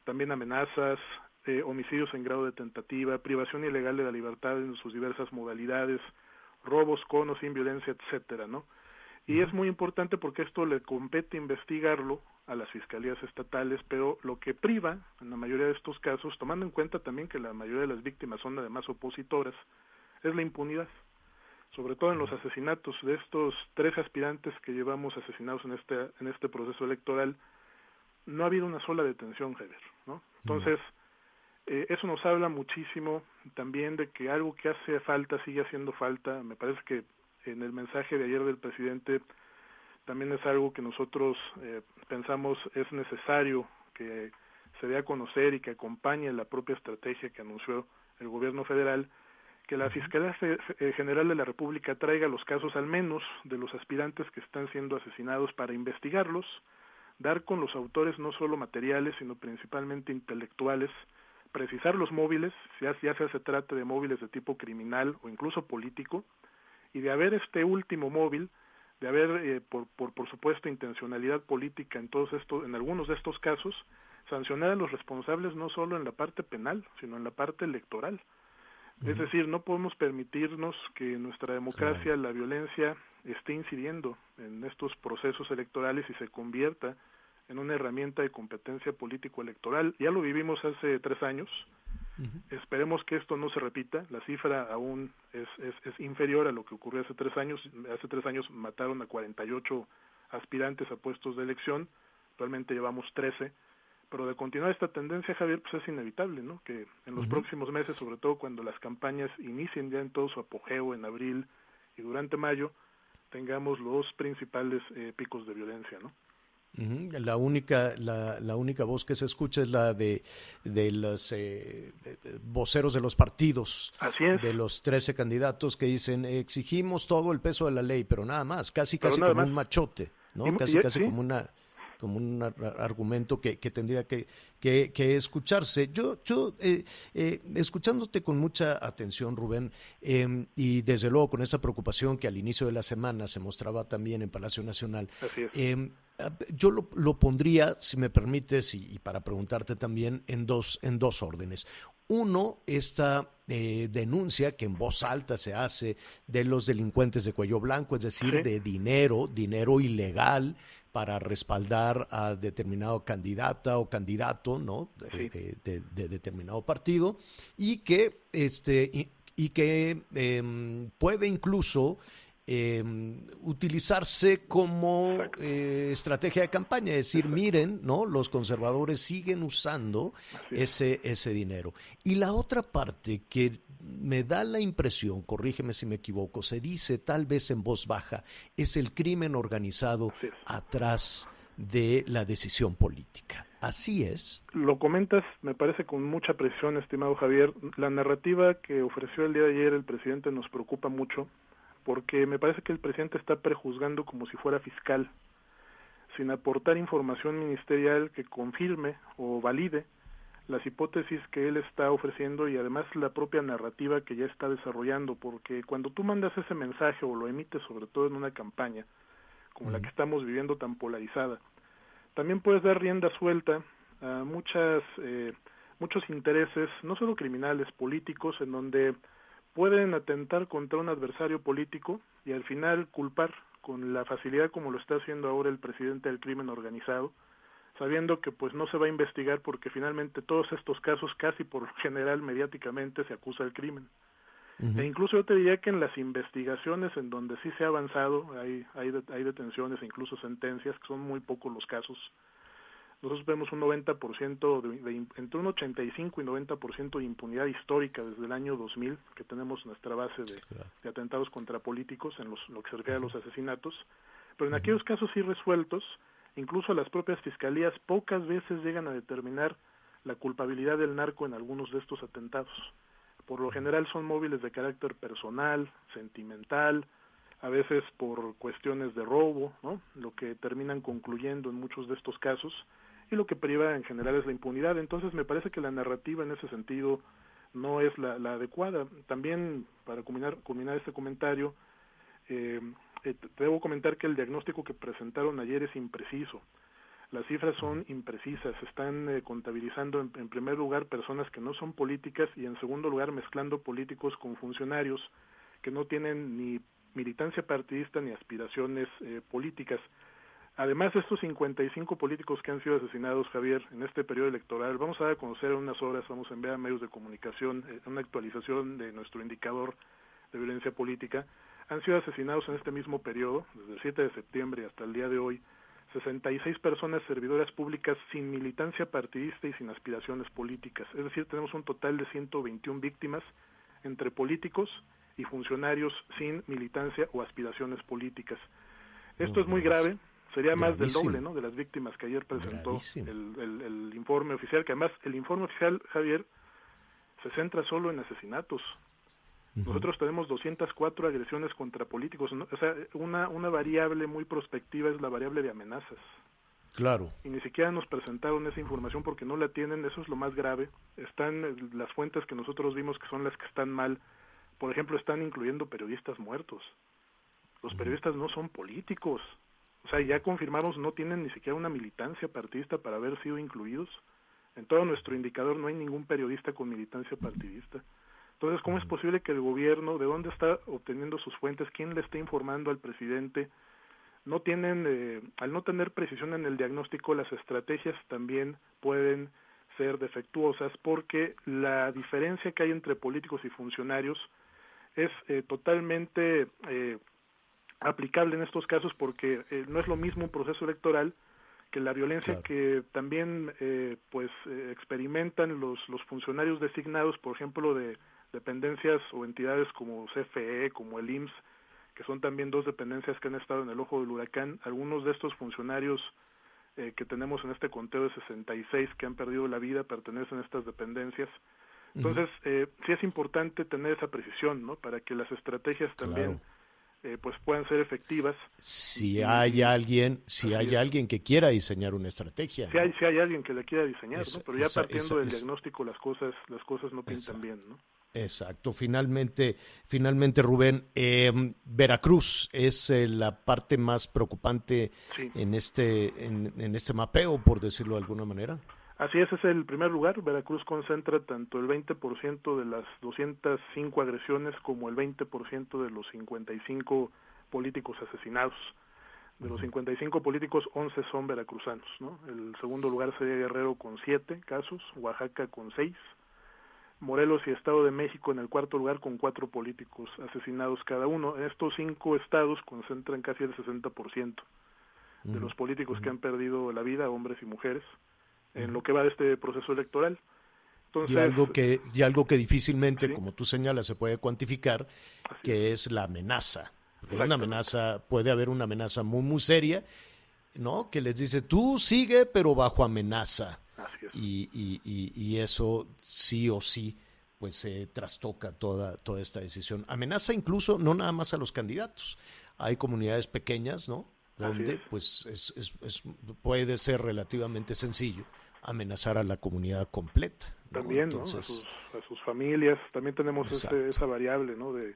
también amenazas, eh, homicidios en grado de tentativa, privación ilegal de la libertad en sus diversas modalidades, robos con o sin violencia, etcétera, ¿no? Y es muy importante porque esto le compete investigarlo a las fiscalías estatales, pero lo que priva en la mayoría de estos casos, tomando en cuenta también que la mayoría de las víctimas son además opositoras, es la impunidad. Sobre todo en los asesinatos de estos tres aspirantes que llevamos asesinados en este, en este proceso electoral, no ha habido una sola detención, Javier. ¿no? Entonces, eh, eso nos habla muchísimo también de que algo que hace falta, sigue haciendo falta, me parece que en el mensaje de ayer del presidente también es algo que nosotros eh, pensamos es necesario que se dé a conocer y que acompañe la propia estrategia que anunció el gobierno federal, que la Fiscalía eh, General de la República traiga los casos al menos de los aspirantes que están siendo asesinados para investigarlos, dar con los autores no solo materiales, sino principalmente intelectuales, precisar los móviles, ya, ya sea se trate de móviles de tipo criminal o incluso político, y de haber este último móvil, de haber, eh, por, por, por supuesto, intencionalidad política en todos estos, en algunos de estos casos, sancionar a los responsables no solo en la parte penal, sino en la parte electoral. Es decir, no podemos permitirnos que nuestra democracia la violencia esté incidiendo en estos procesos electorales y se convierta en una herramienta de competencia político-electoral. Ya lo vivimos hace tres años, Esperemos que esto no se repita. La cifra aún es, es, es, inferior a lo que ocurrió hace tres años. Hace tres años mataron a 48 aspirantes a puestos de elección. Actualmente llevamos 13. Pero de continuar esta tendencia, Javier, pues es inevitable, ¿no? Que en los próximos meses, sobre todo cuando las campañas inicien ya en todo su apogeo en abril y durante mayo, tengamos los principales eh, picos de violencia, ¿no? La única, la, la, única voz que se escucha es la de, de los eh, voceros de los partidos, de los 13 candidatos que dicen exigimos todo el peso de la ley, pero nada más, casi casi como un machote, ¿no? casi casi como una como un argumento que, que tendría que, que, que, escucharse. Yo, yo eh, eh, escuchándote con mucha atención, Rubén, eh, y desde luego con esa preocupación que al inicio de la semana se mostraba también en Palacio Nacional, yo lo, lo, pondría, si me permites, y, y, para preguntarte también, en dos, en dos órdenes. Uno, esta eh, denuncia que en voz alta se hace de los delincuentes de cuello blanco, es decir, de dinero, dinero ilegal para respaldar a determinado candidata o candidato, ¿no? De, de, de determinado partido y que este y, y que eh, puede incluso eh, utilizarse como eh, estrategia de campaña, es decir, miren, ¿no? Los conservadores siguen usando ese, ese dinero. Y la otra parte que me da la impresión, corrígeme si me equivoco, se dice tal vez en voz baja, es el crimen organizado atrás de la decisión política. Así es. Lo comentas, me parece, con mucha presión, estimado Javier. La narrativa que ofreció el día de ayer el presidente nos preocupa mucho, porque me parece que el presidente está prejuzgando como si fuera fiscal, sin aportar información ministerial que confirme o valide las hipótesis que él está ofreciendo y además la propia narrativa que ya está desarrollando, porque cuando tú mandas ese mensaje o lo emites sobre todo en una campaña como la que estamos viviendo tan polarizada, también puedes dar rienda suelta a muchas eh, muchos intereses, no solo criminales, políticos, en donde pueden atentar contra un adversario político y al final culpar con la facilidad como lo está haciendo ahora el presidente del crimen organizado, sabiendo que pues no se va a investigar porque finalmente todos estos casos casi por general mediáticamente se acusa el crimen. E incluso yo te diría que en las investigaciones en donde sí se ha avanzado, hay, hay, hay detenciones e incluso sentencias, que son muy pocos los casos, nosotros vemos un 90% de, entre un 85 y 90% de impunidad histórica desde el año 2000 que tenemos nuestra base de, atentados contra políticos en los, lo que se refiere a los asesinatos, pero en aquellos casos irresueltos, incluso las propias fiscalías pocas veces llegan a determinar la culpabilidad del narco en algunos de estos atentados. Por lo general son móviles de carácter personal, sentimental, a veces por cuestiones de robo, ¿no? Lo que terminan concluyendo en muchos de estos casos y lo que priva en general es la impunidad. Entonces me parece que la narrativa en ese sentido no es la, adecuada. También, para culminar, culminar este comentario, eh, eh debo comentar que el diagnóstico que presentaron ayer es impreciso. Las cifras son imprecisas, están eh, contabilizando en, primer lugar personas que no son políticas y en segundo lugar mezclando políticos con funcionarios que no tienen ni militancia partidista ni aspiraciones eh, políticas. Además, estos 55 políticos que han sido asesinados, Javier, en este periodo electoral, vamos a dar a conocer en unas horas, vamos a enviar a medios de comunicación eh, una actualización de nuestro indicador de violencia política, han sido asesinados en este mismo periodo, desde el 7 de septiembre hasta el día de hoy, 66 personas servidoras públicas sin militancia partidista y sin aspiraciones políticas. Es decir, tenemos un total de 121 víctimas entre políticos y funcionarios sin militancia o aspiraciones políticas. Esto es muy grave, sería más del doble ¿no? de las víctimas que ayer presentó el, informe oficial, que además el informe oficial, Javier, se centra solo en asesinatos. Nosotros tenemos 204 agresiones contra políticos. O sea, una, una variable muy prospectiva es la variable de amenazas. Claro. Y ni siquiera nos presentaron esa información porque no la tienen, eso es lo más grave. Están eh, las fuentes que nosotros vimos que son las que están mal. Por ejemplo, están incluyendo periodistas muertos. Los periodistas no son políticos. O sea, ya confirmamos, no tienen ni siquiera una militancia partidista para haber sido incluidos. En todo nuestro indicador no hay ningún periodista con militancia partidista. Entonces, ¿cómo es posible que el gobierno, de dónde está obteniendo sus fuentes, quién le está informando al presidente? No tienen, eh, al no tener precisión en el diagnóstico, las estrategias también pueden ser defectuosas porque la diferencia que hay entre políticos y funcionarios es eh, totalmente eh, aplicable en estos casos porque eh, no es lo mismo un proceso electoral que la violencia que también eh, pues eh, experimentan los los funcionarios designados por ejemplo de dependencias o entidades como CFE como el IMSS que son también dos dependencias que han estado en el ojo del huracán. Algunos de estos funcionarios que tenemos en este conteo de 66 que han perdido la vida pertenecen a estas dependencias. Entonces sí es importante tener esa precisión no para que las estrategias también eh, pues puedan ser efectivas. Si hay alguien, si hay alguien que quiera diseñar una estrategia. Si hay, si hay alguien que la quiera diseñar, pero ya partiendo del diagnóstico las cosas, las cosas no pintan bien, ¿no? Exacto. Finalmente, finalmente Rubén, em, Veracruz es eh, la parte más preocupante en este en, en este mapeo, por decirlo de alguna manera. Así es, es el primer lugar. Veracruz concentra tanto el 20% de las 205 agresiones como el 20% de los 55 políticos asesinados. De los 55 políticos, 11 son veracruzanos. ¿no? El segundo lugar sería Guerrero con 7 casos, Oaxaca con 6, Morelos y Estado de México en el cuarto lugar con 4 políticos asesinados cada uno. Estos cinco estados concentran casi el 60% de los políticos que han perdido la vida, hombres y mujeres en lo que va de este proceso electoral. y algo que y algo que difícilmente, como tú señalas, se puede cuantificar, que es. la amenaza. una amenaza puede haber una amenaza muy muy seria, ¿no? Que les dice tú sigue pero bajo amenaza. Y, y, y, eso sí o sí pues se trastoca toda toda esta decisión. Amenaza incluso no nada más a los candidatos. Hay comunidades pequeñas, ¿no? Donde pues es, es, puede ser relativamente sencillo amenazar a la comunidad completa. También, ¿no? a, sus, familias. También tenemos esa variable, ¿no? De,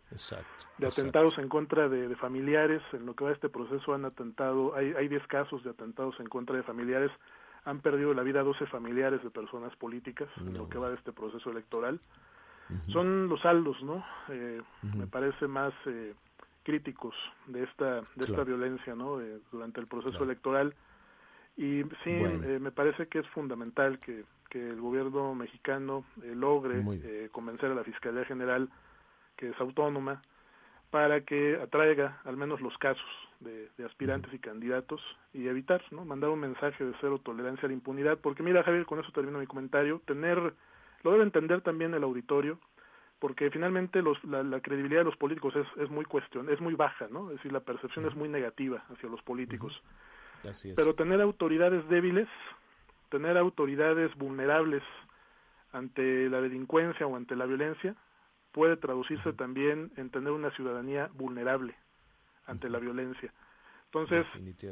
de atentados en contra de, familiares. En lo que va este proceso han atentado, hay, hay 10 casos de atentados en contra de familiares. Han perdido la vida 12 familiares de personas políticas en lo que va de este proceso electoral. Son los saldos, ¿no? Eh, me parece más eh, críticos de esta de esta violencia, ¿no? Eh, durante el proceso electoral. Y sí, eh, me parece que es fundamental que, que el gobierno mexicano eh, logre eh, convencer a la Fiscalía General que es autónoma, para que atraiga al menos los casos de, aspirantes y candidatos y evitar, ¿no? Mandar un mensaje de cero tolerancia a la impunidad, porque mira Javier, con eso termino mi comentario, tener, lo debe entender también el auditorio, porque finalmente los, la, credibilidad de los políticos es, es muy cuestión, es muy baja, ¿no? Es decir, la percepción es muy negativa hacia los políticos. Pero tener autoridades débiles, tener autoridades vulnerables ante la delincuencia o ante la violencia, puede traducirse también en tener una ciudadanía vulnerable ante la violencia. Entonces,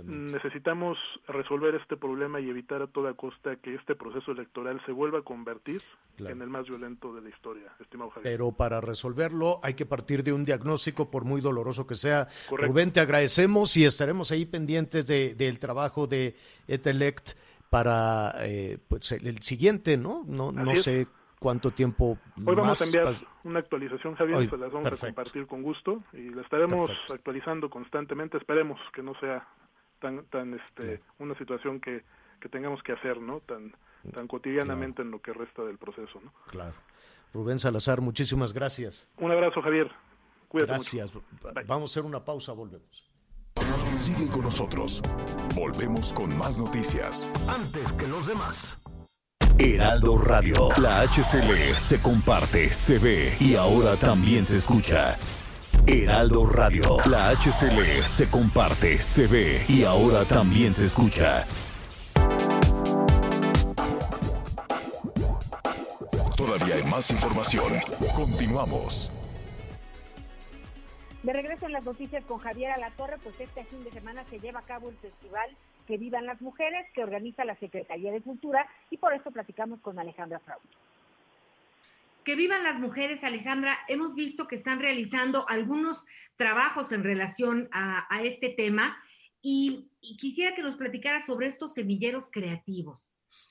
necesitamos resolver este problema y evitar a toda costa que este proceso electoral se vuelva a convertir en el más violento de la historia, estimado Javier. Pero para resolverlo hay que partir de un diagnóstico, por muy doloroso que sea. Rubén, te agradecemos y estaremos ahí pendientes de, del trabajo de Etelect para eh, pues, el siguiente, ¿no? No, no sé cuánto tiempo Hoy vamos a enviar una actualización, Javier, se las vamos a compartir con gusto y la estaremos actualizando constantemente. Esperemos que no sea tan, tan este, una situación que, que tengamos que hacer, ¿no? Tan, tan cotidianamente en lo que resta del proceso, ¿no? Claro. Rubén Salazar, muchísimas gracias. Un abrazo, Javier. Cuídate gracias. Vamos a hacer una pausa, volvemos. Sigue con nosotros. Volvemos con más noticias. Antes que los demás. Heraldo Radio. La HCL se comparte, se ve y ahora también se escucha. Heraldo Radio. La HCL se comparte, se ve y ahora también se escucha. Todavía hay más información. Continuamos. De regreso en las noticias con Javier Alatorre, pues este fin de semana se lleva a cabo el festival Que Vivan las Mujeres, que organiza la Secretaría de Cultura, y por eso platicamos con Alejandra Fraud. Que vivan las mujeres, Alejandra. Hemos visto que están realizando algunos trabajos en relación a, este tema y, y quisiera que nos platicara sobre estos semilleros creativos.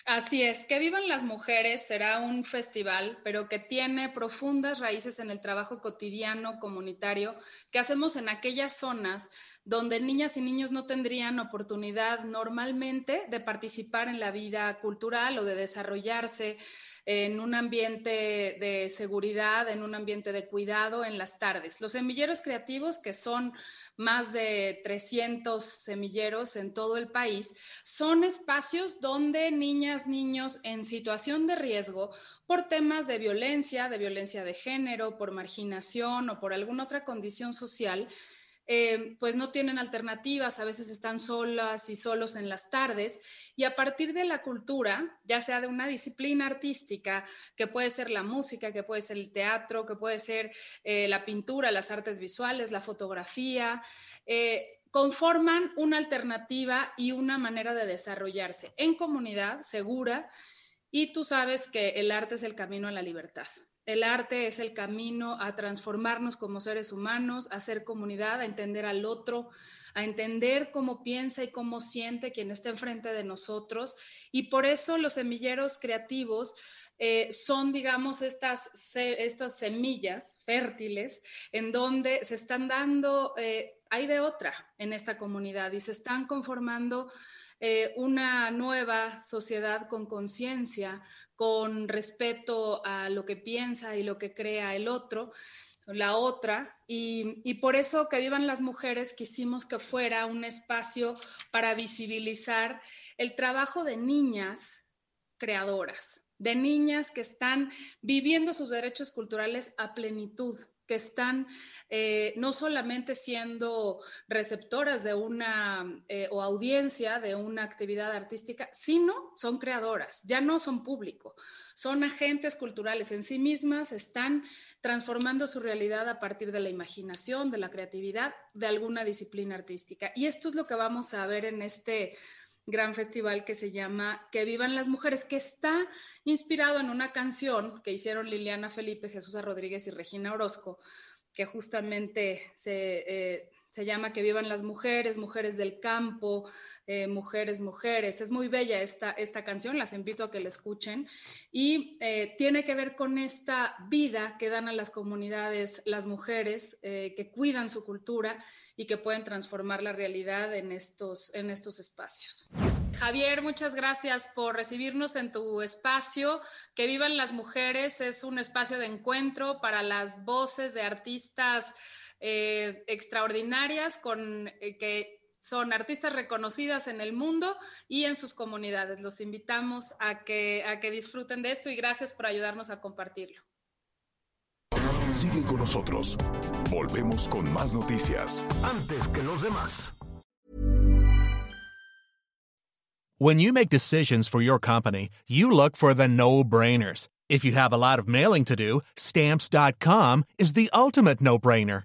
Así es, Que Vivan las Mujeres será un festival, pero que tiene profundas raíces en el trabajo cotidiano comunitario que hacemos en aquellas zonas donde niñas y niños no tendrían oportunidad normalmente de participar en la vida cultural o de desarrollarse en un ambiente de seguridad, en un ambiente de cuidado en las tardes. Los semilleros creativos, que son más de 300 semilleros en todo el país, son espacios donde niñas, niños en situación de riesgo por temas de violencia, de violencia de género, por marginación o por alguna otra condición social, eh, pues no tienen alternativas, a veces están solas y solos en las tardes, y a partir de la cultura, ya sea de una disciplina artística, que puede ser la música, que puede ser el teatro, que puede ser eh, la pintura, las artes visuales, la fotografía, eh, conforman una alternativa y una manera de desarrollarse en comunidad segura, y tú sabes que el arte es el camino a la libertad. El arte es el camino a transformarnos como seres humanos, a ser comunidad, a entender al otro, a entender cómo piensa y cómo siente quien está enfrente de nosotros. Y por eso los semilleros creativos eh, son, digamos, estas, estas semillas fértiles en donde se están dando, eh, hay de otra en esta comunidad y se están conformando eh, una nueva sociedad con conciencia, con respeto a lo que piensa y lo que crea el otro, la otra, y, y, por eso que vivan las mujeres quisimos que fuera un espacio para visibilizar el trabajo de niñas creadoras, de niñas que están viviendo sus derechos culturales a plenitud, que están eh, no solamente siendo receptoras de una eh, o audiencia de una actividad artística, sino son creadoras, ya no son público, son agentes culturales en sí mismas, están transformando su realidad a partir de la imaginación, de la creatividad, de alguna disciplina artística. Y esto es lo que vamos a ver en este gran festival que se llama Que vivan las mujeres, que está inspirado en una canción que hicieron Liliana Felipe, Jesús Rodríguez y Regina Orozco, que justamente se, eh, se llama Que vivan las mujeres, mujeres del campo, eh, mujeres, mujeres. Es muy bella esta, esta canción, las invito a que la escuchen. Y eh, tiene que ver con esta vida que dan a las comunidades las mujeres que cuidan su cultura y que pueden transformar la realidad en estos, en estos espacios. Javier, muchas gracias por recibirnos en tu espacio. Que vivan las mujeres es un espacio de encuentro para las voces de artistas eh, extraordinarias con eh, que son artistas reconocidas en el mundo y en sus comunidades. Los invitamos a que, a que disfruten de esto y gracias por ayudarnos a compartirlo. Sigue con nosotros. Volvemos con más noticias. Antes que los demás. When you make decisions for your company, you look for the no-brainers. If you have a lot of mailing to do, stamps.com is the ultimate no-brainer.